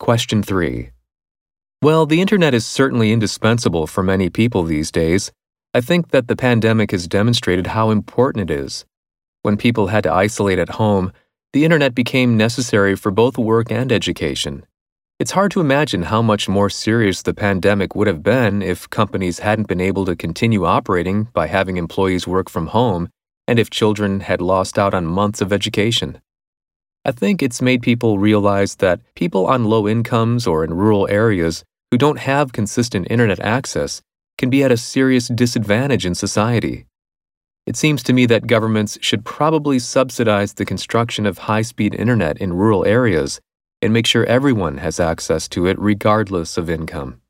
Question 3. Well, the internet is certainly indispensable for many people these days. I think that the pandemic has demonstrated how important it is. When people had to isolate at home, the internet became necessary for both work and education. It's hard to imagine how much more serious the pandemic would have been if companies hadn't been able to continue operating by having employees work from home and if children had lost out on months of education. I think it's made people realize that people on low incomes or in rural areas who don't have consistent internet access can be at a serious disadvantage in society. It seems to me that governments should probably subsidize the construction of high speed internet in rural areas and make sure everyone has access to it regardless of income.